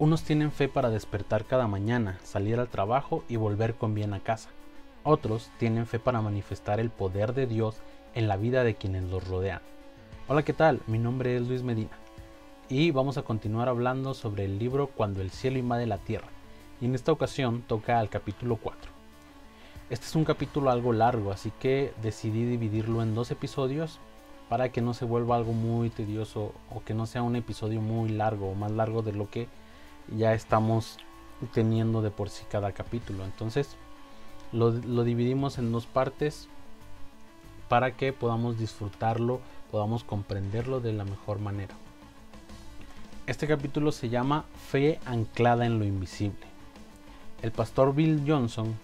Unos tienen fe para despertar cada mañana, salir al trabajo y volver con bien a casa. Otros tienen fe para manifestar el poder de Dios en la vida de quienes los rodean. Hola, ¿qué tal? Mi nombre es Luis Medina y vamos a continuar hablando sobre el libro Cuando el cielo invade la tierra. Y en esta ocasión toca al capítulo 4. Este es un capítulo algo largo, así que decidí dividirlo en dos episodios para que no se vuelva algo muy tedioso o que no sea un episodio muy largo o más largo de lo que ya estamos teniendo de por sí cada capítulo. Entonces lo, dividimos en dos partes para que podamos disfrutarlo, podamos comprenderlo de la mejor manera. Este capítulo se llama Fe anclada en lo invisible. El pastor Bill Johnson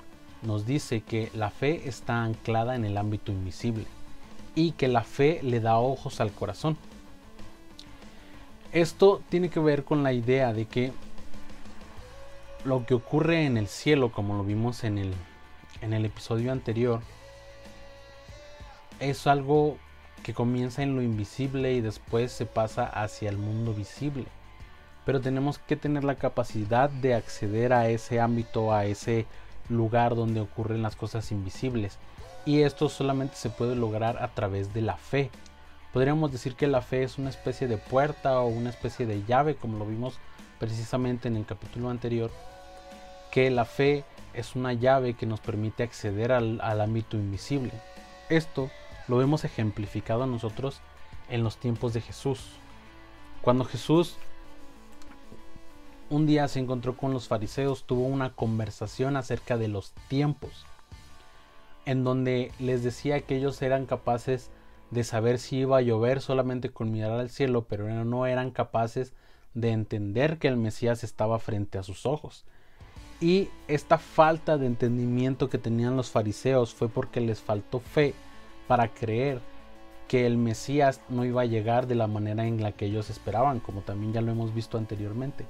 nos dice que la fe está anclada en el ámbito invisible y que la fe le da ojos al corazón. Esto tiene que ver con la idea de que lo que ocurre en el cielo, como lo vimos en el, en el episodio anterior, es algo que comienza en lo invisible y después se pasa hacia el mundo visible. Pero tenemos que tener la capacidad de acceder a ese ámbito, a ese lugar donde ocurren las cosas invisibles. Y esto solamente se puede lograr a través de la fe. Podríamos decir que la fe es una especie de puerta o una especie de llave, como lo vimos precisamente en el capítulo anterior, que la fe es una llave que nos permite acceder al, ámbito invisible. Esto lo vemos ejemplificado nosotros en los tiempos de Jesús. Cuando Jesús un día se encontró con los fariseos, tuvo una conversación acerca de los tiempos, en donde les decía que ellos eran capaces de saber si iba a llover solamente con mirar al cielo, pero no eran capaces de entender que el Mesías estaba frente a sus ojos. Y esta falta de entendimiento que tenían los fariseos fue porque les faltó fe para creer que el Mesías no iba a llegar de la manera en la que ellos esperaban, como también ya lo hemos visto anteriormente.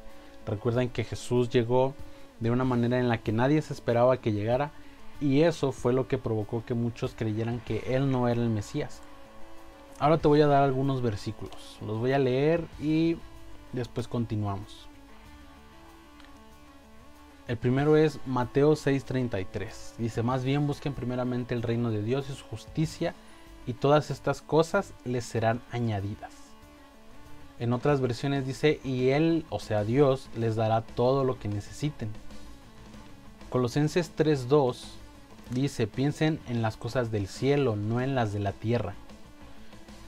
Recuerden que Jesús llegó de una manera en la que nadie se esperaba que llegara y eso fue lo que provocó que muchos creyeran que Él no era el Mesías. Ahora te voy a dar algunos versículos, los voy a leer y después continuamos. El primero es Mateo 6:33. Dice, más bien busquen primeramente el reino de Dios y su justicia, y todas estas cosas les serán añadidas. En otras versiones dice, y Él, o sea Dios, les dará todo lo que necesiten. Colosenses 3:2 dice, piensen en las cosas del cielo, no en las de la tierra.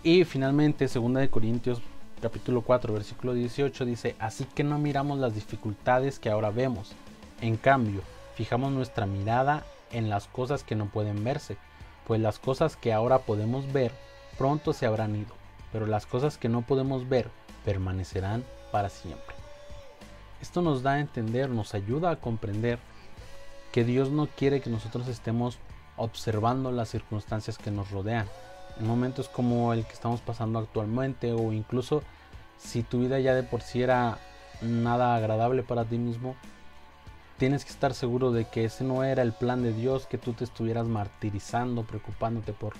Y finalmente, 2 de Corintios capítulo 4, versículo 18 dice, así que no miramos las dificultades que ahora vemos en cambio, fijamos nuestra mirada en las cosas que no pueden verse, pues las cosas que ahora podemos ver pronto se habrán ido, pero las cosas que no podemos ver permanecerán para siempre. Esto nos da a entender, nos ayuda a comprender que Dios no quiere que nosotros estemos observando las circunstancias que nos rodean. En momentos como el que estamos pasando actualmente o incluso si tu vida ya de por sí era nada agradable para ti mismo, tienes que estar seguro de que ese no era el plan de Dios, que tú te estuvieras martirizando, preocupándote por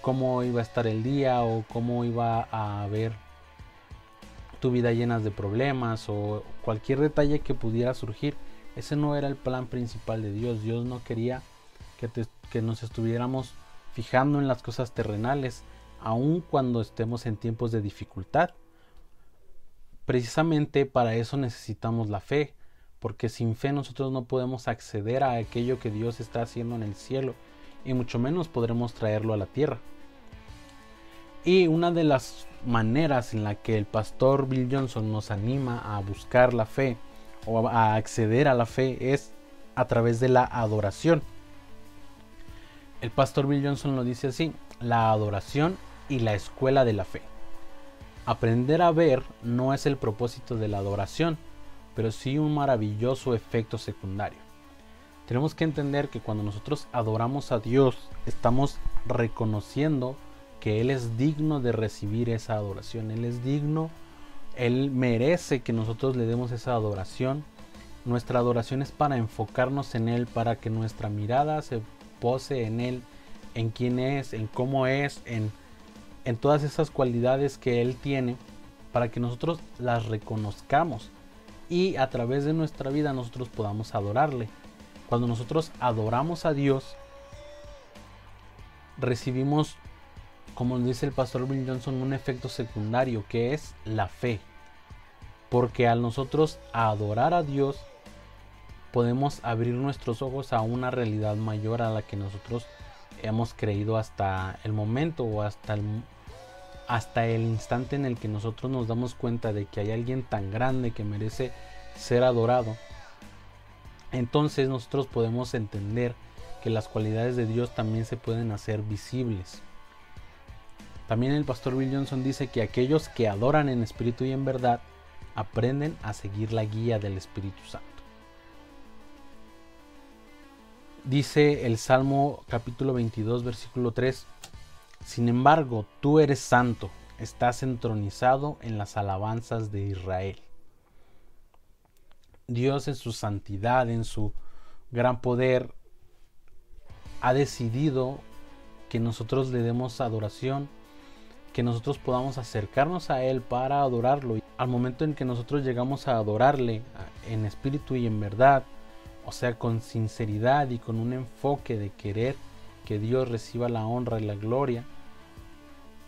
cómo iba a estar el día o cómo iba a haber tu vida llena de problemas o cualquier detalle que pudiera surgir. Ese no era el plan principal de Dios. Dios no quería que, que nos estuviéramos fijando en las cosas terrenales, aun cuando estemos en tiempos de dificultad. Precisamente para eso necesitamos la fe, porque sin fe nosotros no podemos acceder a aquello que Dios está haciendo en el cielo y mucho menos podremos traerlo a la tierra. Y una de las maneras en la que el pastor Bill Johnson nos anima a buscar la fe o a acceder a la fe es a través de la adoración. El pastor Bill Johnson lo dice así, la adoración y la escuela de la fe. Aprender a ver no es el propósito de la adoración, pero sí un maravilloso efecto secundario. Tenemos que entender que cuando nosotros adoramos a Dios, estamos reconociendo que Él es digno de recibir esa adoración. Él es digno, Él merece que nosotros le demos esa adoración. Nuestra adoración es para enfocarnos en Él, para que nuestra mirada se pose en Él, en quién es, en cómo es, en, en todas esas cualidades que Él tiene, para que nosotros las reconozcamos y a través de nuestra vida nosotros podamos adorarle. Cuando nosotros adoramos a Dios, recibimos, como dice el pastor Bill Johnson, un efecto secundario que es la fe. Porque al nosotros adorar a Dios, podemos abrir nuestros ojos a una realidad mayor a la que nosotros hemos creído hasta el momento o hasta el, hasta el instante en el que nosotros nos damos cuenta de que hay alguien tan grande que merece ser adorado. Entonces nosotros podemos entender que las cualidades de Dios también se pueden hacer visibles. También el pastor Bill Johnson dice que aquellos que adoran en espíritu y en verdad aprenden a seguir la guía del Espíritu Santo. Dice el Salmo capítulo 22 versículo 3, Sin embargo, tú eres santo, estás entronizado en las alabanzas de Israel. Dios en su santidad, en su gran poder, ha decidido que nosotros le demos adoración, que nosotros podamos acercarnos a Él para adorarlo. Al momento en que nosotros llegamos a adorarle en espíritu y en verdad, o sea, con sinceridad y con un enfoque de querer que Dios reciba la honra y la gloria,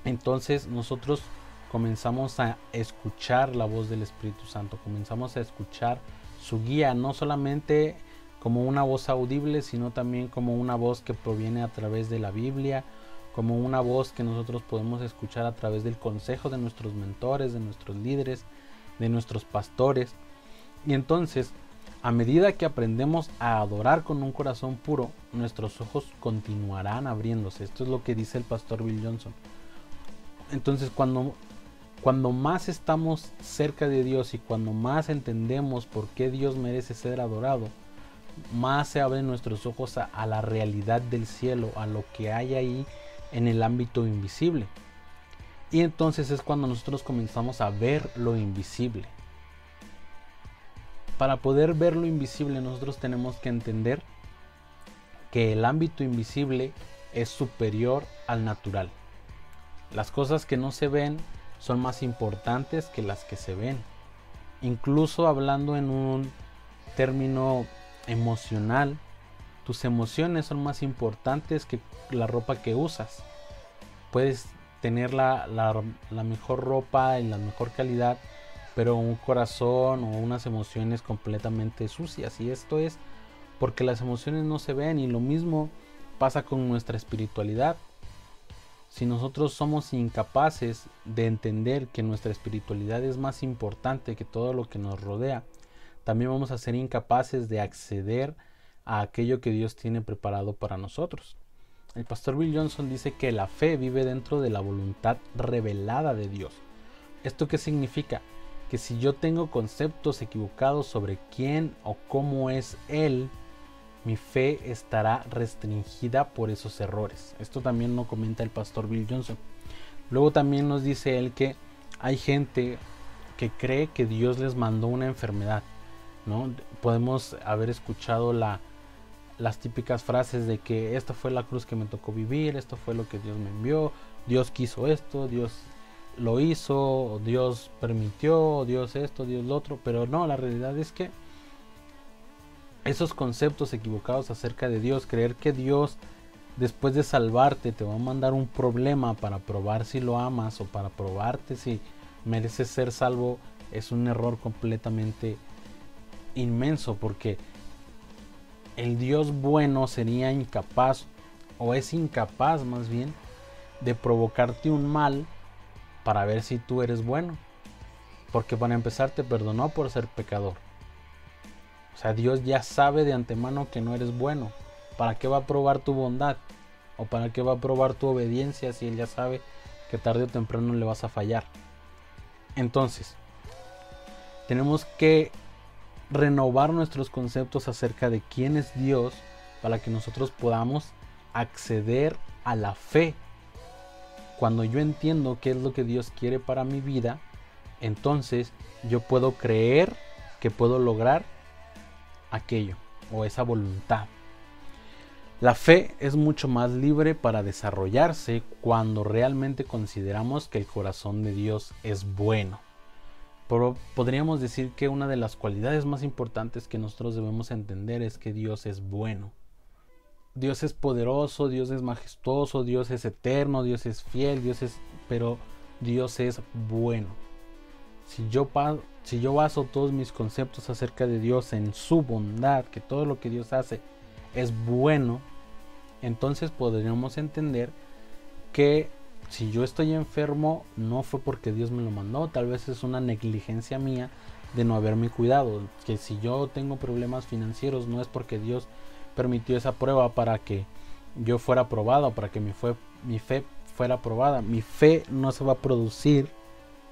entonces nosotros comenzamos a escuchar la voz del Espíritu Santo, comenzamos a escuchar su guía, no solamente como una voz audible, sino también como una voz que proviene a través de la Biblia, como una voz que nosotros podemos escuchar a través del consejo de nuestros mentores, de nuestros líderes, de nuestros pastores. Y entonces, a medida que aprendemos a adorar con un corazón puro, nuestros ojos continuarán abriéndose. Esto es lo que dice el pastor Bill Johnson. Entonces, cuando cuando más estamos cerca de Dios y cuando más entendemos por qué Dios merece ser adorado, más se abren nuestros ojos a, la realidad del cielo, a lo que hay ahí en el ámbito invisible. Y entonces es cuando nosotros comenzamos a ver lo invisible. Para poder ver lo invisible nosotros tenemos que entender que el ámbito invisible es superior al natural. Las cosas que no se ven son más importantes que las que se ven. Incluso hablando en un término emocional, tus emociones son más importantes que la ropa que usas. Puedes tener la, mejor ropa y la mejor calidad, pero un corazón o unas emociones completamente sucias. Y esto es porque las emociones no se ven y lo mismo pasa con nuestra espiritualidad. Si nosotros somos incapaces de entender que nuestra espiritualidad es más importante que todo lo que nos rodea, también vamos a ser incapaces de acceder a aquello que Dios tiene preparado para nosotros. El pastor Bill Johnson dice que la fe vive dentro de la voluntad revelada de Dios. ¿Esto qué significa? Que si yo tengo conceptos equivocados sobre quién o cómo es Él, mi fe estará restringida por esos errores. Esto también lo comenta el pastor Bill Johnson. Luego también nos dice él que hay gente que cree que Dios les mandó una enfermedad. ¿no? Podemos haber escuchado la, las típicas frases de que esta fue la cruz que me tocó vivir, esto fue lo que Dios me envió, Dios quiso esto, Dios lo hizo, Dios permitió, Dios esto, Dios lo otro, pero no, la realidad es que esos conceptos equivocados acerca de Dios, creer que Dios después de salvarte te va a mandar un problema para probar si lo amas o para probarte si mereces ser salvo, es un error completamente inmenso porque el Dios bueno sería incapaz o es incapaz más bien de provocarte un mal para ver si tú eres bueno. Porque para empezar te perdonó por ser pecador. O sea, Dios ya sabe de antemano que no eres bueno. ¿Para qué va a probar tu bondad? ¿O para qué va a probar tu obediencia si Él ya sabe que tarde o temprano le vas a fallar? Entonces, tenemos que renovar nuestros conceptos acerca de quién es Dios para que nosotros podamos acceder a la fe. Cuando yo entiendo qué es lo que Dios quiere para mi vida, entonces yo puedo creer que puedo lograr aquello o esa voluntad. La fe es mucho más libre para desarrollarse cuando realmente consideramos que el corazón de Dios es bueno podríamos decir que una de las cualidades más importantes que nosotros debemos entender es que Dios es bueno. Dios es poderoso, Dios es majestuoso, Dios es eterno, Dios es fiel, Dios es... pero Dios es bueno. Si yo, si yo baso todos mis conceptos acerca de Dios en su bondad, que todo lo que Dios hace es bueno, entonces podríamos entender que si yo estoy enfermo no fue porque Dios me lo mandó, tal vez es una negligencia mía de no haberme cuidado, que si yo tengo problemas financieros no es porque Dios permitió esa prueba para que yo fuera aprobado, para que mi, mi fe fuera aprobada. Mi fe no se va a producir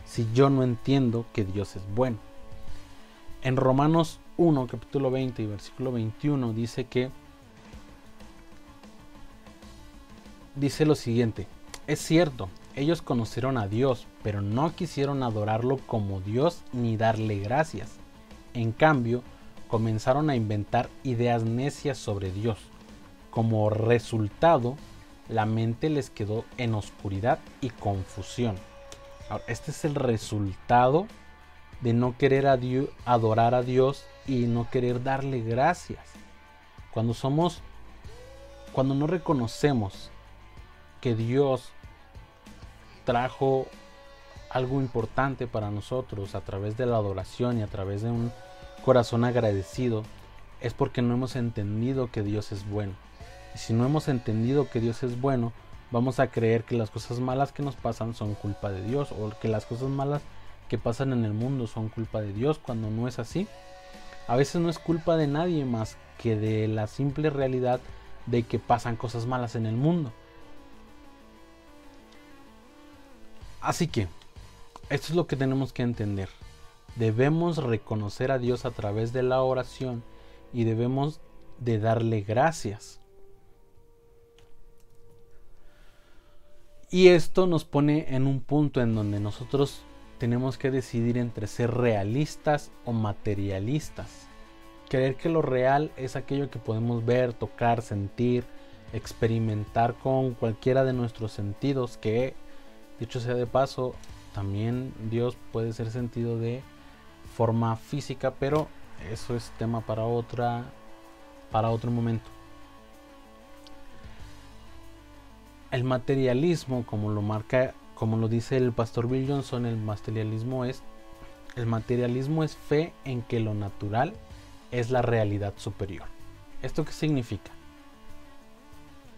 si yo no entiendo que Dios es bueno. En Romanos 1, capítulo 20 y versículo 21 dice que dice lo siguiente, es cierto, ellos conocieron a Dios, pero no quisieron adorarlo como Dios ni darle gracias. En cambio, comenzaron a inventar ideas necias sobre Dios. Como resultado, la mente les quedó en oscuridad y confusión. este es el resultado de no querer adorar a Dios y no querer darle gracias. Cuando somos, cuando no reconocemos que Dios trajo algo importante para nosotros a través de la adoración y a través de un corazón agradecido, es porque no hemos entendido que Dios es bueno. Y si no hemos entendido que Dios es bueno, vamos a creer que las cosas malas que nos pasan son culpa de Dios o que las cosas malas que pasan en el mundo son culpa de Dios cuando no es así. A veces no es culpa de nadie más que de la simple realidad de que pasan cosas malas en el mundo. Así que, esto es lo que tenemos que entender. Debemos reconocer a Dios a través de la oración y debemos de darle gracias. Y esto nos pone en un punto en donde nosotros tenemos que decidir entre ser realistas o materialistas. Creer que lo real es aquello que podemos ver, tocar, sentir, experimentar con cualquiera de nuestros sentidos, que dicho sea de paso, también Dios puede ser sentido de forma física, pero eso es tema para otra para otro momento. El materialismo, como lo marca, como lo dice el pastor Bill Johnson, el materialismo es el materialismo es fe en que lo natural es la realidad superior. ¿Esto qué significa?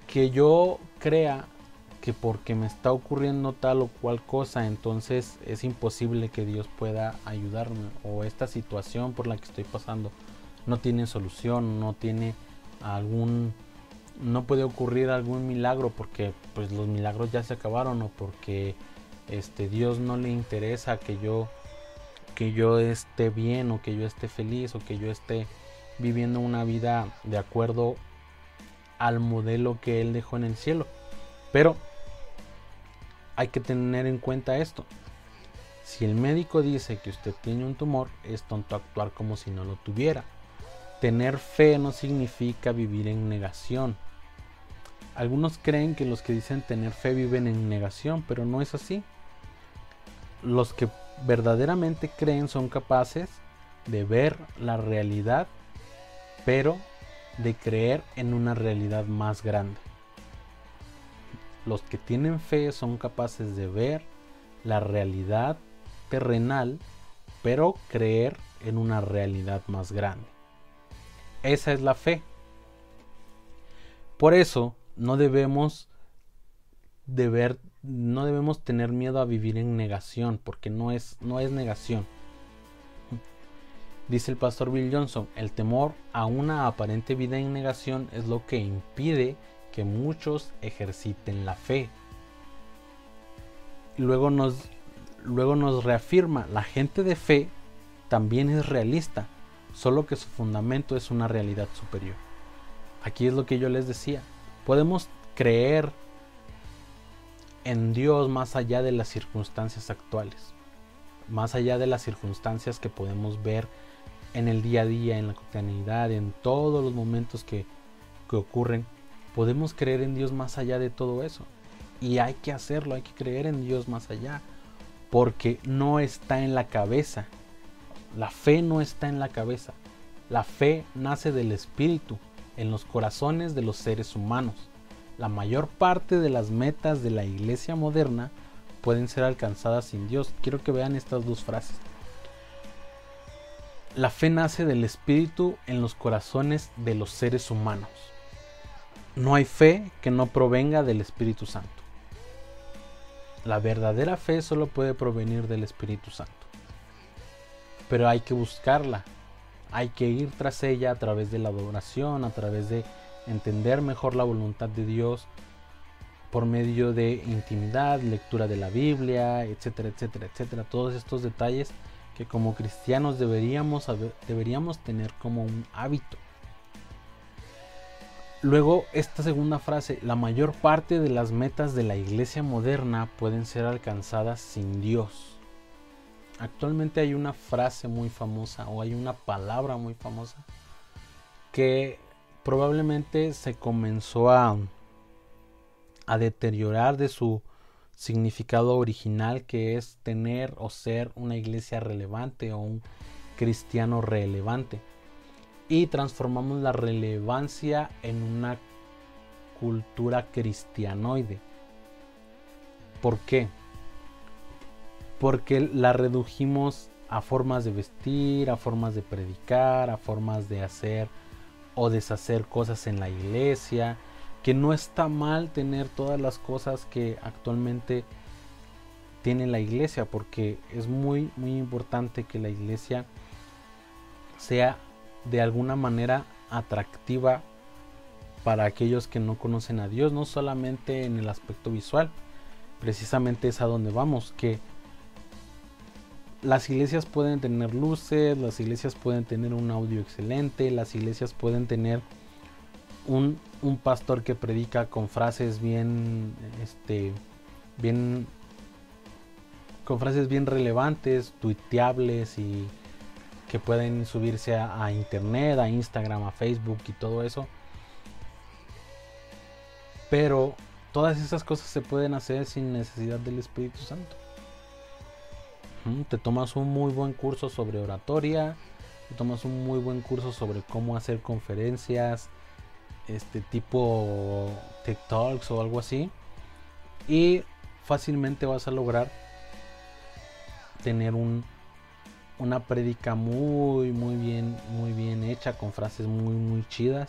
Que yo crea que porque me está ocurriendo tal o cual cosa, entonces es imposible que Dios pueda ayudarme o esta situación por la que estoy pasando no tiene solución, no tiene algún no puede ocurrir algún milagro porque pues los milagros ya se acabaron o porque este Dios no le interesa que yo que yo esté bien o que yo esté feliz o que yo esté viviendo una vida de acuerdo al modelo que él dejó en el cielo. Pero hay que tener en cuenta esto. Si el médico dice que usted tiene un tumor, es tonto actuar como si no lo tuviera. Tener fe no significa vivir en negación. Algunos creen que los que dicen tener fe viven en negación, pero no es así. Los que verdaderamente creen son capaces de ver la realidad, pero de creer en una realidad más grande. Los que tienen fe son capaces de ver la realidad terrenal, pero creer en una realidad más grande. Esa es la fe. Por eso no debemos no debemos tener miedo a vivir en negación, porque no es, no es negación. Dice el pastor Bill Johnson, el temor a una aparente vida en negación es lo que impide que muchos ejerciten la fe. Luego nos, luego nos reafirma, la gente de fe también es realista, solo que su fundamento es una realidad superior. Aquí es lo que yo les decía, podemos creer en Dios más allá de las circunstancias actuales, más allá de las circunstancias que podemos ver en el día a día, en la cotidianidad, en todos los momentos que, que ocurren podemos creer en Dios más allá de todo eso. Y hay que hacerlo, hay que creer en Dios más allá. porque no está en la cabeza. La fe no está en la cabeza. La fe nace del Espíritu, en los corazones de los seres humanos. La mayor parte de las metas de la iglesia moderna pueden ser alcanzadas sin Dios. Quiero que vean estas dos frases. La fe nace del Espíritu en los corazones de los seres humanos. No hay fe que no provenga del Espíritu Santo. La verdadera fe solo puede provenir del Espíritu Santo. Pero hay que buscarla. Hay que ir tras ella a través de la adoración, a través de entender mejor la voluntad de Dios por medio de intimidad, lectura de la Biblia, etcétera, etcétera, etcétera. Todos estos detalles que como cristianos deberíamos, deberíamos tener como un hábito. Luego, esta segunda frase, la mayor parte de las metas de la iglesia moderna pueden ser alcanzadas sin Dios. Actualmente hay una frase muy famosa o hay una palabra muy famosa que probablemente se comenzó a, a deteriorar de su significado original que es tener o ser una iglesia relevante o un cristiano relevante. Y transformamos la relevancia en una cultura cristianoide. ¿Por qué? Porque la redujimos a formas de vestir, a formas de predicar, a formas de hacer o deshacer cosas en la iglesia, que no está mal tener todas las cosas que actualmente tiene la iglesia, porque es muy, muy importante que la iglesia sea de alguna manera atractiva para aquellos que no conocen a Dios, no solamente en el aspecto visual, precisamente es a donde vamos, que las iglesias pueden tener luces, las iglesias pueden tener un audio excelente, las iglesias pueden tener un, pastor que predica con frases bien, este, bien, con frases bien relevantes, tuiteables y que pueden subirse a, internet, a Instagram, a Facebook y todo eso. Pero todas esas cosas se pueden hacer sin necesidad del Espíritu Santo. Te tomas un muy buen curso sobre oratoria, te tomas un muy buen curso sobre cómo hacer conferencias, este tipo TikToks o algo así y fácilmente vas a lograr tener un una prédica muy muy bien muy bien hecha con frases muy muy chidas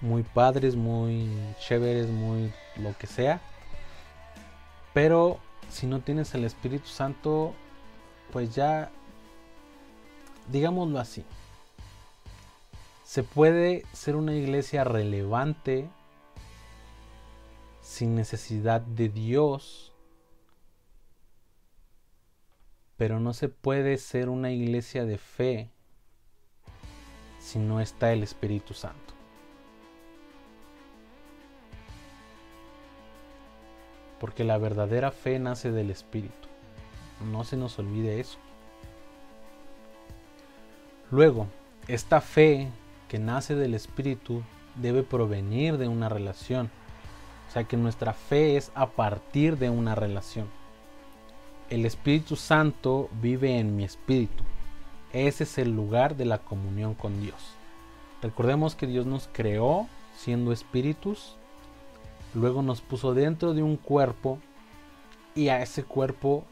muy padres muy chéveres muy lo que sea. Pero si no tienes el Espíritu Santo pues ya digámoslo así se puede ser una iglesia relevante sin necesidad de Dios, pero no se puede ser una iglesia de fe si no está el Espíritu Santo. Porque la verdadera fe nace del Espíritu. No se nos olvide eso. Luego, esta fe que nace del Espíritu debe provenir de una relación. O sea que nuestra fe es a partir de una relación. El Espíritu Santo vive en mi espíritu. Ese es el lugar de la comunión con Dios. Recordemos que Dios nos creó siendo espíritus, luego nos puso dentro de un cuerpo y a ese cuerpo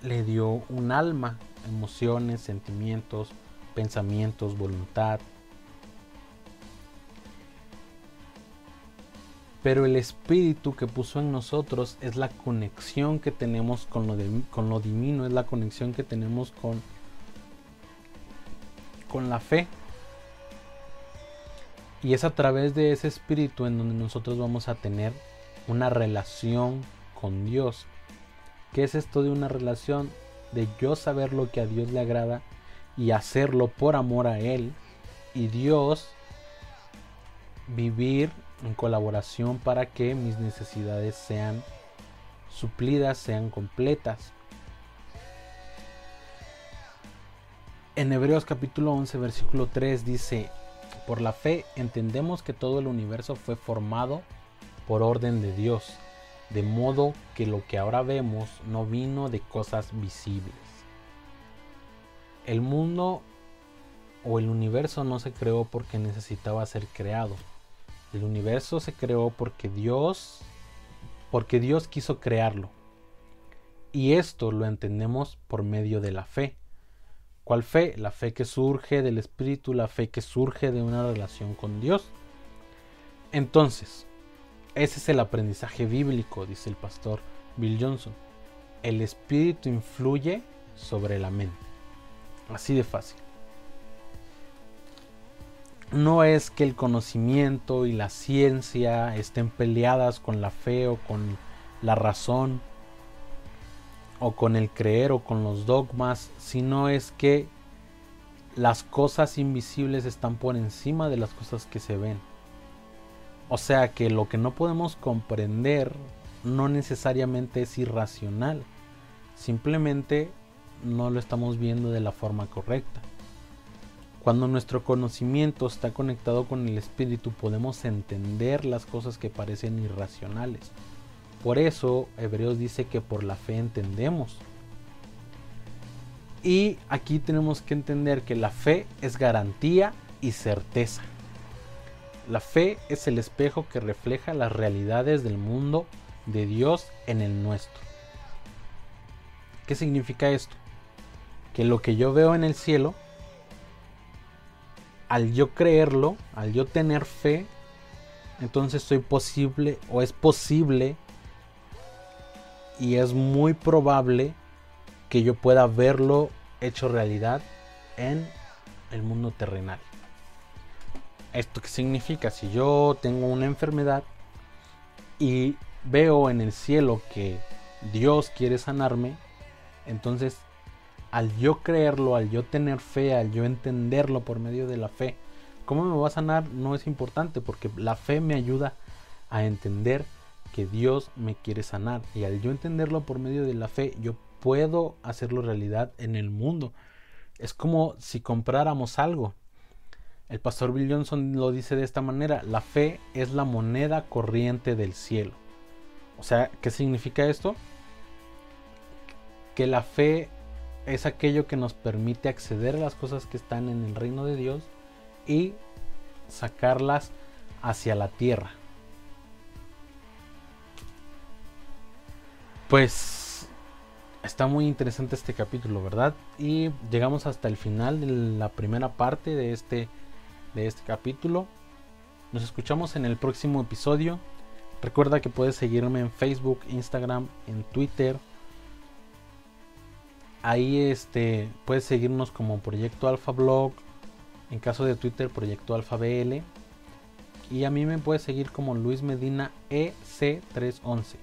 le dio un alma, emociones, sentimientos, pensamientos, voluntad, Pero el espíritu que puso en nosotros es la conexión que tenemos con lo, con lo divino, es la conexión que tenemos con, con la fe. Y es a través de ese espíritu en donde nosotros vamos a tener una relación con Dios. ¿Qué es esto de una relación? De yo saber lo que a Dios le agrada y hacerlo por amor a Él. Y Dios vivir en colaboración para que mis necesidades sean suplidas, sean completas. En Hebreos capítulo 11 versículo 3 dice, por la fe entendemos que todo el universo fue formado por orden de Dios, de modo que lo que ahora vemos no vino de cosas visibles. El mundo o el universo no se creó porque necesitaba ser creado. El universo se creó porque Dios porque Dios quiso crearlo. Y esto lo entendemos por medio de la fe. ¿Cuál fe? La fe que surge del Espíritu, la fe que surge de una relación con Dios. Entonces, ese es el aprendizaje bíblico, dice el pastor Bill Johnson. El espíritu influye sobre la mente. Así de fácil. No es que el conocimiento y la ciencia estén peleadas con la fe o con la razón o con el creer o con los dogmas, sino es que las cosas invisibles están por encima de las cosas que se ven. O sea que lo que no podemos comprender no necesariamente es irracional, simplemente no lo estamos viendo de la forma correcta. Cuando nuestro conocimiento está conectado con el espíritu podemos entender las cosas que parecen irracionales. Por eso Hebreos dice que por la fe entendemos. Y aquí tenemos que entender que la fe es garantía y certeza. La fe es el espejo que refleja las realidades del mundo de Dios en el nuestro. ¿Qué significa esto? Que lo que yo veo en el cielo, al yo creerlo, al yo tener fe, entonces soy posible o es posible y es muy probable que yo pueda verlo hecho realidad en el mundo terrenal. ¿Esto qué significa? Si yo tengo una enfermedad y veo en el cielo que Dios quiere sanarme, entonces al yo creerlo, al yo tener fe, al yo entenderlo por medio de la fe, ¿cómo me va a sanar? No es importante porque la fe me ayuda a entender que Dios me quiere sanar y al yo entenderlo por medio de la fe, yo puedo hacerlo realidad en el mundo. Es como si compráramos algo el pastor Bill Johnson lo dice de esta manera, la fe es la moneda corriente del cielo. O sea, ¿qué significa esto? Que la fe es aquello que nos permite acceder a las cosas que están en el reino de Dios y sacarlas hacia la tierra. Pues está muy interesante este capítulo, ¿verdad? Y llegamos hasta el final de la primera parte de este de este capítulo. Nos escuchamos en el próximo episodio. Recuerda que puedes seguirme en Facebook, Instagram, en Twitter. Ahí este, puedes seguirnos como Proyecto Alfa Blog. En caso de Twitter, Proyecto Alfa BL. Y a mí me puedes seguir como Luis Medina EC311.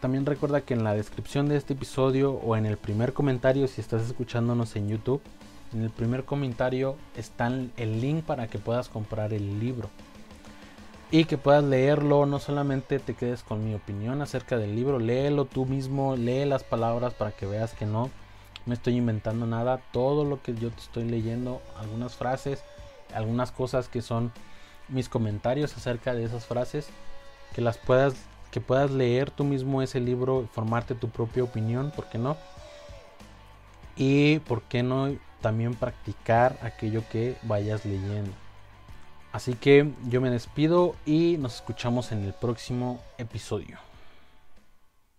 También recuerda que en la descripción de este episodio o en el primer comentario si estás escuchándonos en YouTube en el primer comentario está el link para que puedas comprar el libro y que puedas leerlo. No solamente te quedes con mi opinión acerca del libro, léelo tú mismo, lee las palabras para que veas que no me estoy inventando nada. Todo lo que yo te estoy leyendo, algunas frases, algunas cosas que son mis comentarios acerca de esas frases, que las puedas que puedas leer tú mismo ese libro, formarte tu propia opinión, ¿por qué no? Y por qué no también practicar aquello que vayas leyendo. Así que yo me despido y nos escuchamos en el próximo episodio.